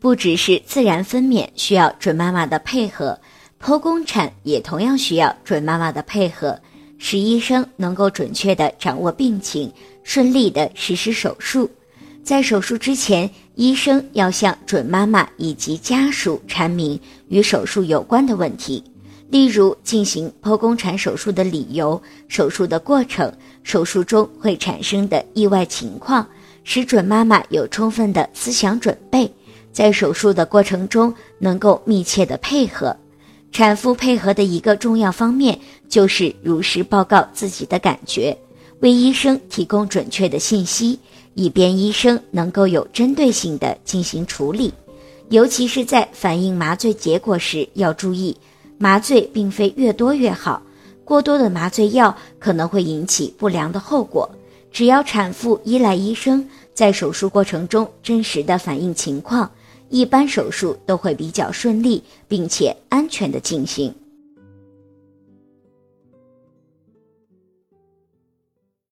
不只是自然分娩需要准妈妈的配合，剖宫产也同样需要准妈妈的配合，使医生能够准确地掌握病情，顺利地实施手术。在手术之前，医生要向准妈妈以及家属阐明与手术有关的问题，例如进行剖宫产手术的理由、手术的过程、手术中会产生的意外情况，使准妈妈有充分的思想准备，在手术的过程中能够密切的配合。产妇配合的一个重要方面就是如实报告自己的感觉，为医生提供准确的信息。以便医生能够有针对性地进行处理，尤其是在反映麻醉结果时要注意，麻醉并非越多越好，过多的麻醉药可能会引起不良的后果。只要产妇依赖医生，在手术过程中真实的反映情况，一般手术都会比较顺利，并且安全的进行。